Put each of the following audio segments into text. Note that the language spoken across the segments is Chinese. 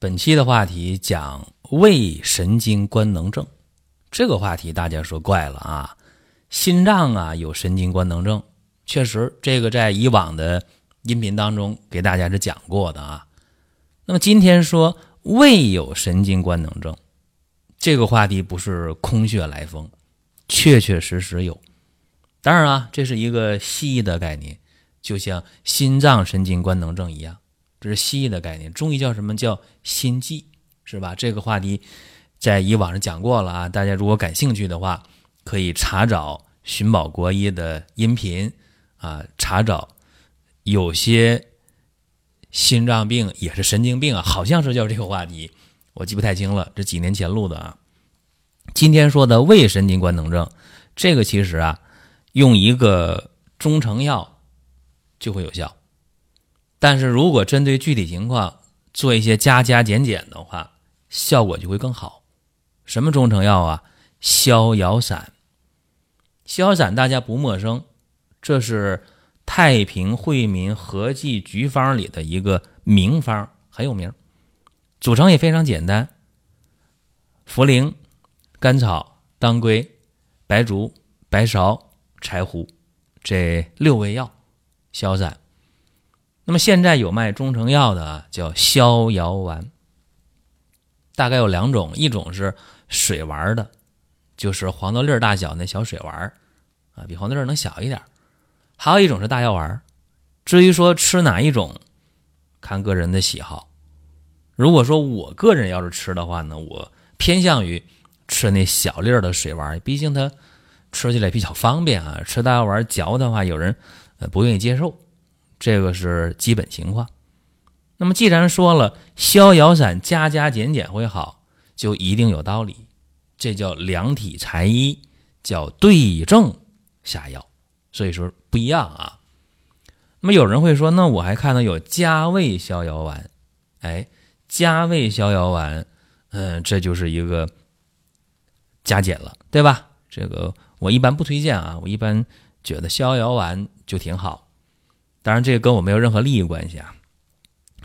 本期的话题讲胃神经官能症，这个话题大家说怪了啊，心脏啊有神经官能症，确实这个在以往的音频当中给大家是讲过的啊。那么今天说胃有神经官能症，这个话题不是空穴来风，确确实实有。当然啊，这是一个西医的概念，就像心脏神经官能症一样。这是西医的概念，中医叫什么叫心悸，是吧？这个话题在以往上讲过了啊。大家如果感兴趣的话，可以查找寻宝国医的音频啊，查找有些心脏病也是神经病啊，好像是叫这个话题，我记不太清了，这几年前录的啊。今天说的胃神经官能症，这个其实啊，用一个中成药就会有效。但是如果针对具体情况做一些加加减减的话，效果就会更好。什么中成药啊？逍遥散。逍遥散大家不陌生，这是太平惠民合剂局方里的一个名方，很有名。组成也非常简单：茯苓、甘草、当归、白术、白芍、柴胡这六味药，逍遥散。那么现在有卖中成药的，叫逍遥丸。大概有两种，一种是水丸的，就是黄豆粒大小那小水丸啊，比黄豆粒能小一点；还有一种是大药丸。至于说吃哪一种，看个人的喜好。如果说我个人要是吃的话呢，我偏向于吃那小粒的水丸，毕竟它吃起来比较方便啊。吃大药丸嚼的话，有人不愿意接受。这个是基本情况。那么，既然说了逍遥散加加减减会好，就一定有道理。这叫量体裁衣，叫对症下药。所以说不一样啊。那么有人会说，那我还看到有加味逍遥丸。哎，加味逍遥丸，嗯，这就是一个加减了，对吧？这个我一般不推荐啊。我一般觉得逍遥丸就挺好。当然，这个跟我没有任何利益关系啊，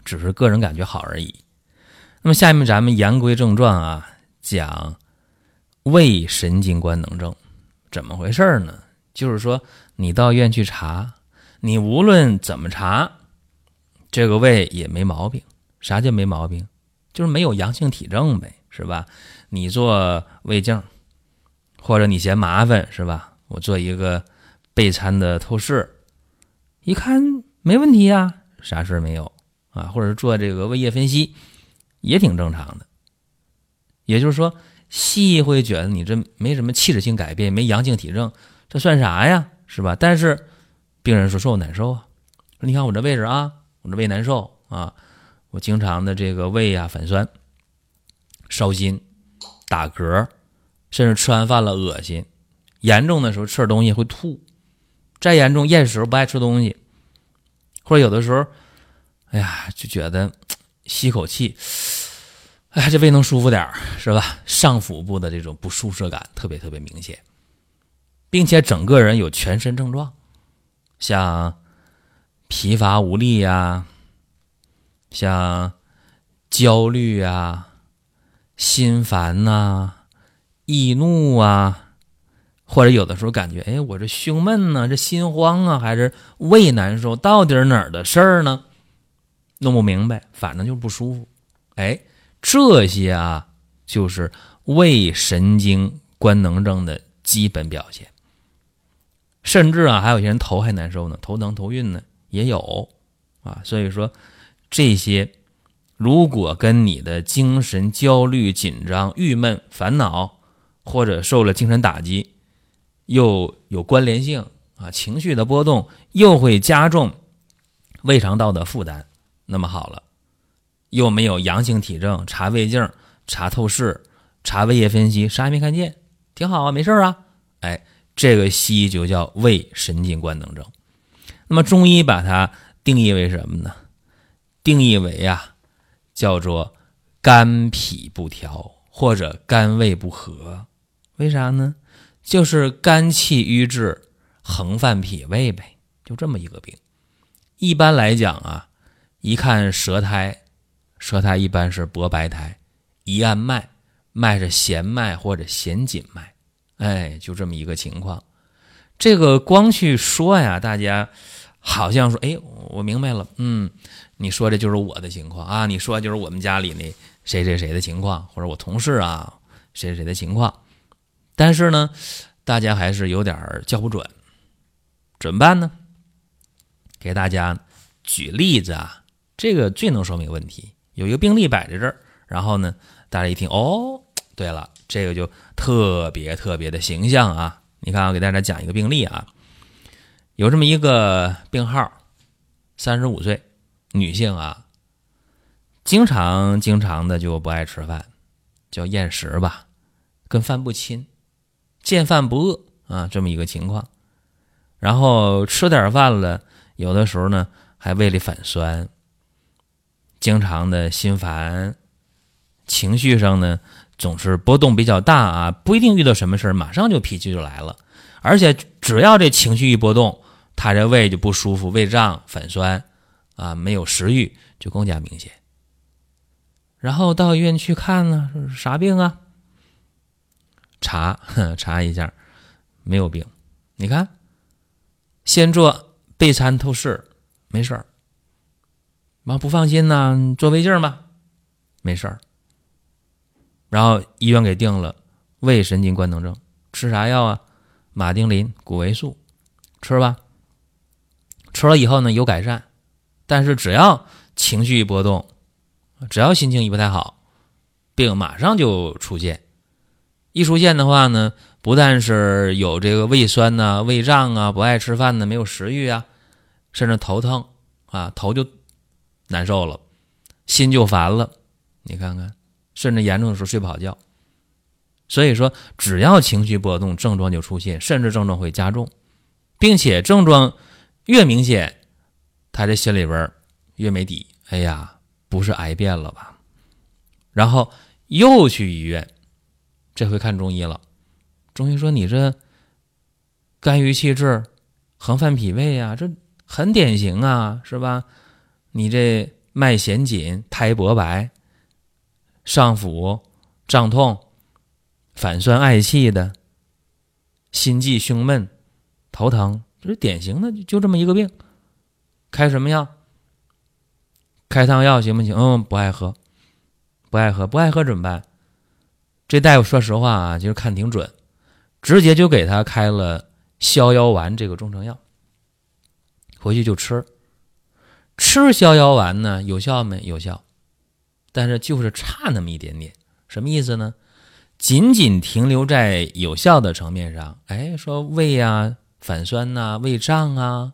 只是个人感觉好而已。那么，下面咱们言归正传啊，讲胃神经官能症怎么回事呢？就是说，你到医院去查，你无论怎么查，这个胃也没毛病。啥叫没毛病？就是没有阳性体征呗，是吧？你做胃镜，或者你嫌麻烦，是吧？我做一个备餐的透视。一看没问题呀，啥事儿没有啊？或者做这个胃液分析，也挺正常的。也就是说，西医会觉得你这没什么器质性改变，没阳性体征，这算啥呀？是吧？但是病人说说我难受啊，你看我这位置啊，我这胃难受啊，我经常的这个胃啊反酸、烧心、打嗝，甚至吃完饭了恶心，严重的时候吃点东西会吐。再严重，厌食不爱吃东西，或者有的时候，哎呀，就觉得吸口气，哎，这胃能舒服点是吧？上腹部的这种不舒适感特别特别明显，并且整个人有全身症状，像疲乏无力呀，像焦虑啊、心烦呐、易怒啊。或者有的时候感觉，哎，我这胸闷呢，这心慌啊，还是胃难受，到底哪儿的事儿呢？弄不明白，反正就不舒服。哎，这些啊，就是胃神经官能症的基本表现。甚至啊，还有些人头还难受呢，头疼头晕呢，也有啊。所以说，这些如果跟你的精神焦虑、紧张、郁闷、烦恼，或者受了精神打击。又有关联性啊，情绪的波动又会加重胃肠道的负担。那么好了，又没有阳性体征，查胃镜、查透视、查胃液分析，啥也没看见，挺好啊，没事啊。哎，这个西医就叫胃神经官能症。那么中医把它定义为什么呢？定义为啊，叫做肝脾不调或者肝胃不和。为啥呢？就是肝气瘀滞，横犯脾胃呗，就这么一个病。一般来讲啊，一看舌苔，舌苔一般是薄白苔，一按脉，脉是弦脉或者弦紧脉，哎，就这么一个情况。这个光去说呀，大家好像说，哎，我明白了，嗯，你说的就是我的情况啊，你说就是我们家里那谁谁谁的情况，或者我同事啊谁谁谁的情况。但是呢，大家还是有点叫不准，怎么办呢？给大家举例子啊，这个最能说明问题。有一个病例摆在这儿，然后呢，大家一听，哦，对了，这个就特别特别的形象啊。你看，我给大家讲一个病例啊，有这么一个病号，三十五岁女性啊，经常经常的就不爱吃饭，叫厌食吧，跟饭不亲。见饭不饿啊，这么一个情况，然后吃点饭了，有的时候呢还胃里反酸，经常的心烦，情绪上呢总是波动比较大啊，不一定遇到什么事，马上就脾气就来了，而且只要这情绪一波动，他这胃就不舒服，胃胀反酸啊，没有食欲就更加明显。然后到医院去看呢，啥病啊？查查一下，没有病。你看，先做钡餐透视，没事儿。妈不放心呢，做胃镜吧，没事儿。然后医院给定了胃神经官能症，吃啥药啊？马丁啉、谷维素，吃吧。吃了以后呢，有改善，但是只要情绪一波动，只要心情一不太好，病马上就出现。一出现的话呢，不但是有这个胃酸呐、胃胀啊、不爱吃饭呢、没有食欲啊，甚至头疼啊，头就难受了，心就烦了。你看看，甚至严重的时候睡不好觉。所以说，只要情绪波动，症状就出现，甚至症状会加重，并且症状越明显，他这心里边越没底。哎呀，不是癌变了吧？然后又去医院。这回看中医了，中医说你这肝郁气滞，横犯脾胃呀，这很典型啊，是吧？你这脉弦紧，苔薄白，上腹胀痛，反酸嗳气的，心悸胸闷，头疼，这是典型的，就这么一个病。开什么药？开汤药行不行？嗯，不爱喝，不爱喝，不爱喝怎么办？这大夫说实话啊，其实看挺准，直接就给他开了逍遥丸这个中成药，回去就吃。吃逍遥丸呢，有效没？有效，但是就是差那么一点点。什么意思呢？仅仅停留在有效的层面上。哎，说胃啊反酸呐，胃胀啊，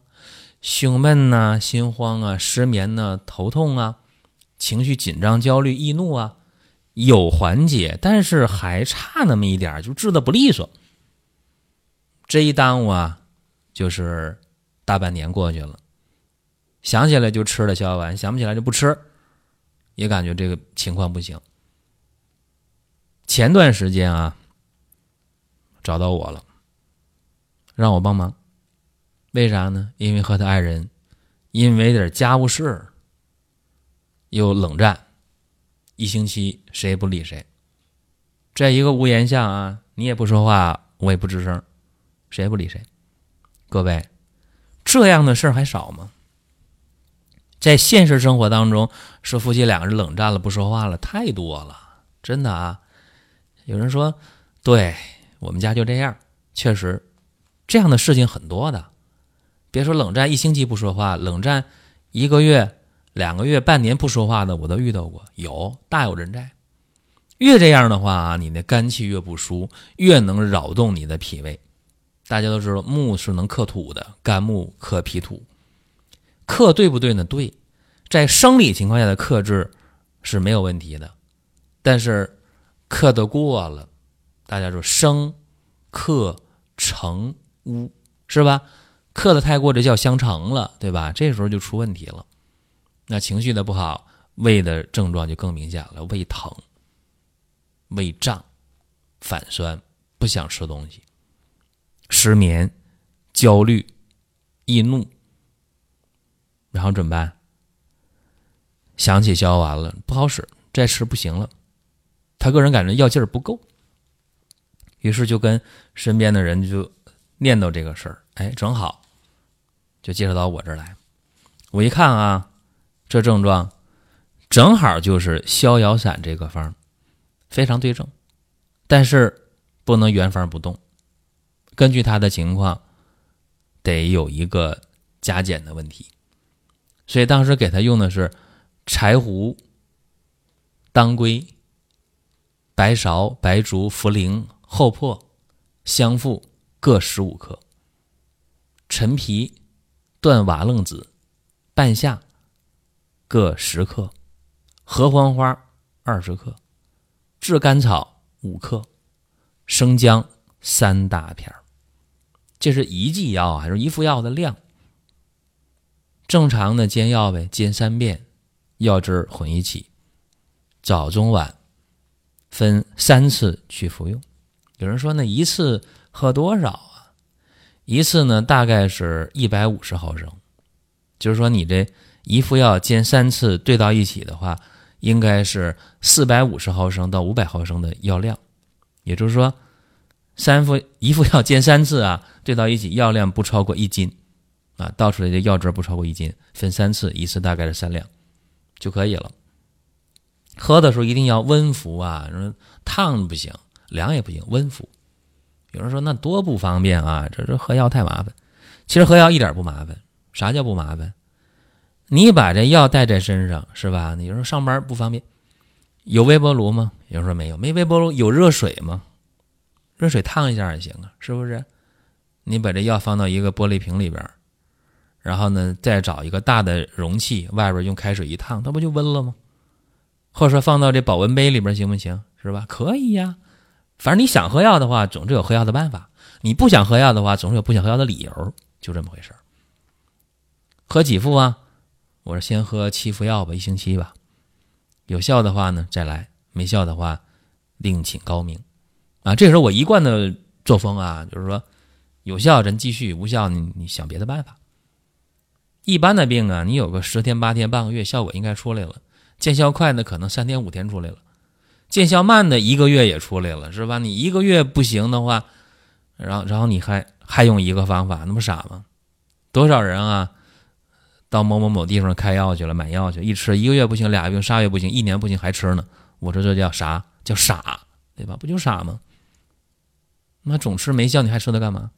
胸闷呐，心慌啊，失眠呐，头痛啊，情绪紧张、焦虑、易怒啊。有缓解，但是还差那么一点就治的不利索。这一耽误啊，就是大半年过去了。想起来就吃了逍遥丸，想不起来就不吃，也感觉这个情况不行。前段时间啊，找到我了，让我帮忙。为啥呢？因为和他爱人因为点家务事又冷战。一星期谁也不理谁，在一个屋檐下啊，你也不说话，我也不吱声，谁也不理谁。各位，这样的事儿还少吗？在现实生活当中，说夫妻两个人冷战了，不说话了，太多了，真的啊。有人说，对我们家就这样，确实，这样的事情很多的。别说冷战一星期不说话，冷战一个月。两个月、半年不说话的，我都遇到过，有大有人在。越这样的话，你那肝气越不舒，越能扰动你的脾胃。大家都知道，木是能克土的，肝木克脾土，克对不对呢？对，在生理情况下的克制是没有问题的，但是克的过了，大家说生克成污是吧？克的太过，这叫相成了，对吧？这时候就出问题了。那情绪的不好，胃的症状就更明显了：胃疼、胃胀、反酸、不想吃东西、失眠、焦虑、易怒，然后怎么办？想起消完了不好使，再吃不行了。他个人感觉药劲儿不够，于是就跟身边的人就念叨这个事儿。哎，正好就介绍到我这儿来。我一看啊，这症状正好就是逍遥散这个方，非常对症，但是不能原方不动，根据他的情况得有一个加减的问题。所以当时给他用的是。柴胡、当归、白芍、白术、茯苓、厚朴、香附各十五克；陈皮、断瓦楞子、半夏各十克；合欢花二十克；炙甘草五克；生姜三大片这是一剂药啊，是一副药的量。正常的煎药呗，煎三遍。药汁混一起，早中晚分三次去服用。有人说，那一次喝多少啊？一次呢，大概是一百五十毫升。就是说，你这一副药煎三次兑到一起的话，应该是四百五十毫升到五百毫升的药量。也就是说，三副一副药煎三次啊，兑到一起药量不超过一斤啊，倒出来的药汁不超过一斤，分三次，一次大概是三两。就可以了。喝的时候一定要温服啊，说烫不行，凉也不行，温服。有人说那多不方便啊，这这喝药太麻烦。其实喝药一点不麻烦。啥叫不麻烦？你把这药带在身上是吧？你说上班不方便，有微波炉吗？有人说没有，没微波炉，有热水吗？热水烫一下也行啊，是不是？你把这药放到一个玻璃瓶里边。然后呢，再找一个大的容器，外边用开水一烫，它不就温了吗？或者说放到这保温杯里边行不行？是吧？可以呀。反正你想喝药的话，总是有喝药的办法；你不想喝药的话，总是有不想喝药的理由。就这么回事喝几副啊？我说先喝七副药吧，一星期吧。有效的话呢，再来；没效的话，另请高明。啊，这时候我一贯的作风啊，就是说，有效咱继续，无效你你想别的办法。一般的病啊，你有个十天八天半个月，效果应该出来了。见效快的可能三天五天出来了，见效慢的一个月也出来了，是吧？你一个月不行的话，然后然后你还还用一个方法，那不傻吗？多少人啊，到某某某地方开药去了，买药去，一吃一个月不行，俩月仨月不行，一年不行还吃呢。我说这叫啥？叫傻，对吧？不就傻吗？那总吃没效，你还吃它干嘛？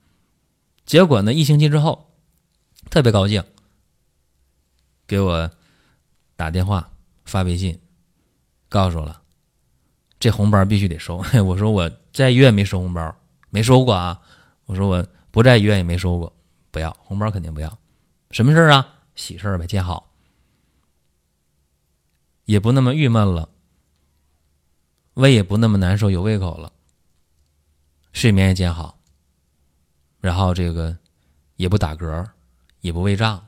结果呢，一星期之后，特别高兴。给我打电话发微信，告诉我了，这红包必须得收。我说我在医院没收红包，没收过啊。我说我不在医院也没收过，不要红包肯定不要。什么事儿啊？喜事儿呗，见好，也不那么郁闷了，胃也不那么难受，有胃口了，睡眠也见好，然后这个也不打嗝，也不胃胀。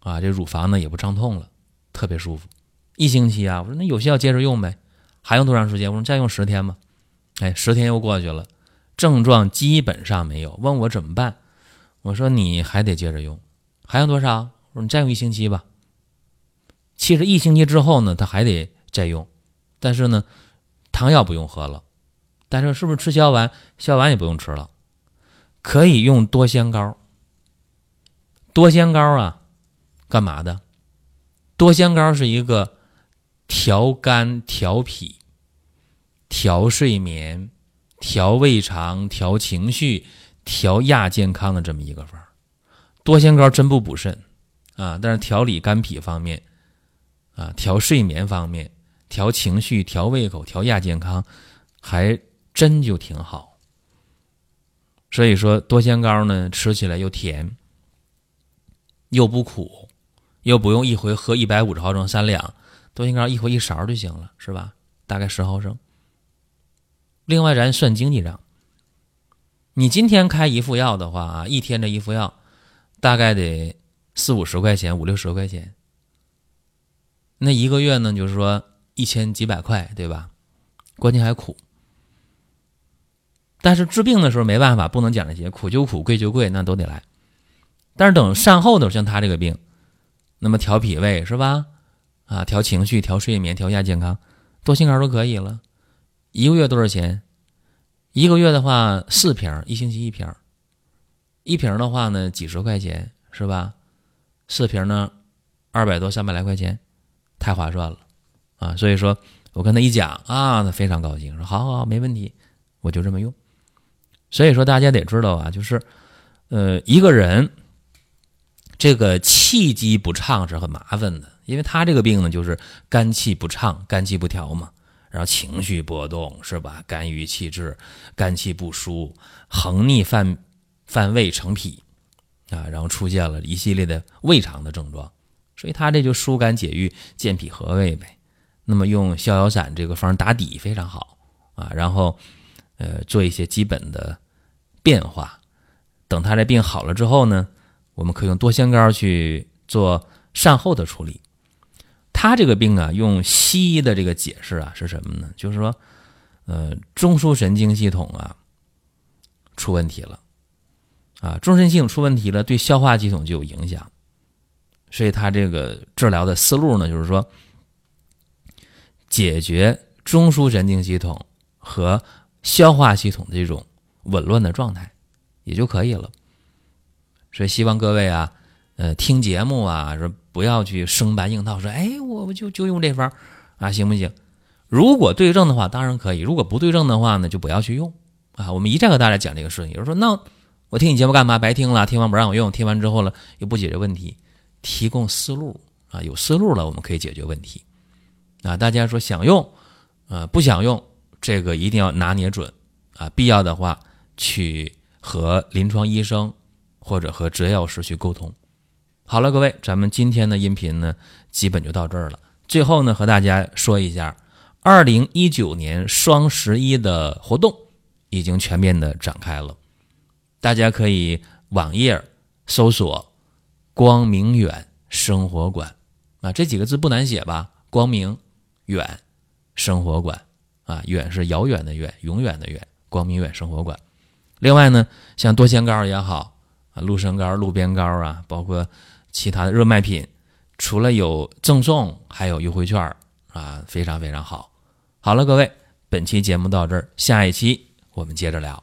啊，这乳房呢也不胀痛了，特别舒服。一星期啊，我说那有效接着用呗，还用多长时间？我说再用十天吧。哎，十天又过去了，症状基本上没有。问我怎么办？我说你还得接着用，还用多少？你再用一星期吧。其实一星期之后呢，他还得再用，但是呢，汤药不用喝了，但是是不是吃消丸？消丸也不用吃了，可以用多仙膏。多仙膏啊。干嘛的？多仙膏是一个调肝、调脾、调睡眠、调胃肠、调情绪、调亚健康的这么一个方多仙膏真不补肾啊，但是调理肝脾方面啊，调睡眠方面、调情绪、调胃口、调亚健康，还真就挺好。所以说，多仙膏呢，吃起来又甜又不苦。又不用一回喝一百五十毫升三两，多仙膏一回一勺就行了，是吧？大概十毫升。另外，咱算经济账，你今天开一副药的话啊，一天这一副药大概得四五十块钱，五六十块钱。那一个月呢，就是说一千几百块，对吧？关键还苦。但是治病的时候没办法，不能讲这些，苦就苦，贵就贵，那都得来。但是等善后的时候，像他这个病，那么调脾胃是吧？啊，调情绪、调睡眠、调亚健康，多心肝都可以了。一个月多少钱？一个月的话四瓶，一星期一瓶。一瓶的话呢，几十块钱是吧？四瓶呢，二百多、三百来块钱，太划算了啊！所以说我跟他一讲啊，他非常高兴，说好好，没问题，我就这么用。所以说，大家得知道啊，就是，呃，一个人这个气机不畅是很麻烦的，因为他这个病呢，就是肝气不畅、肝气不调嘛，然后情绪波动是吧？肝郁气滞，肝气不舒，横逆犯犯胃成痞啊，然后出现了一系列的胃肠的症状，所以他这就疏肝解郁、健脾和胃呗。那么用逍遥散这个方打底非常好啊，然后。呃，做一些基本的变化，等他这病好了之后呢，我们可以用多仙膏去做善后的处理。他这个病啊，用西医的这个解释啊是什么呢？就是说，呃，中枢神经系统啊出问题了，啊，中枢性出问题了，对消化系统就有影响。所以他这个治疗的思路呢，就是说，解决中枢神经系统和消化系统这种紊乱的状态，也就可以了。所以希望各位啊，呃，听节目啊，说不要去生搬硬套，说哎，我我就就用这方啊，行不行？如果对症的话，当然可以；如果不对症的话呢，就不要去用啊。我们一再和大家讲这个事情。有人说，那我听你节目干嘛？白听了，听完不让我用，听完之后了又不解决问题，提供思路啊，有思路了，我们可以解决问题啊。大家说想用，呃，不想用。这个一定要拿捏准啊！必要的话，去和临床医生或者和执业药师去沟通。好了，各位，咱们今天的音频呢，基本就到这儿了。最后呢，和大家说一下，二零一九年双十一的活动已经全面的展开了。大家可以网页搜索“光明远生活馆”啊，这几个字不难写吧？光明远生活馆。啊，远是遥远的远，永远的远，光明远生活馆。另外呢，像多仙膏也好啊，鹿参膏、鹿鞭膏啊，包括其他的热卖品，除了有赠送，还有优惠券啊，非常非常好。好了，各位，本期节目到这儿，下一期我们接着聊。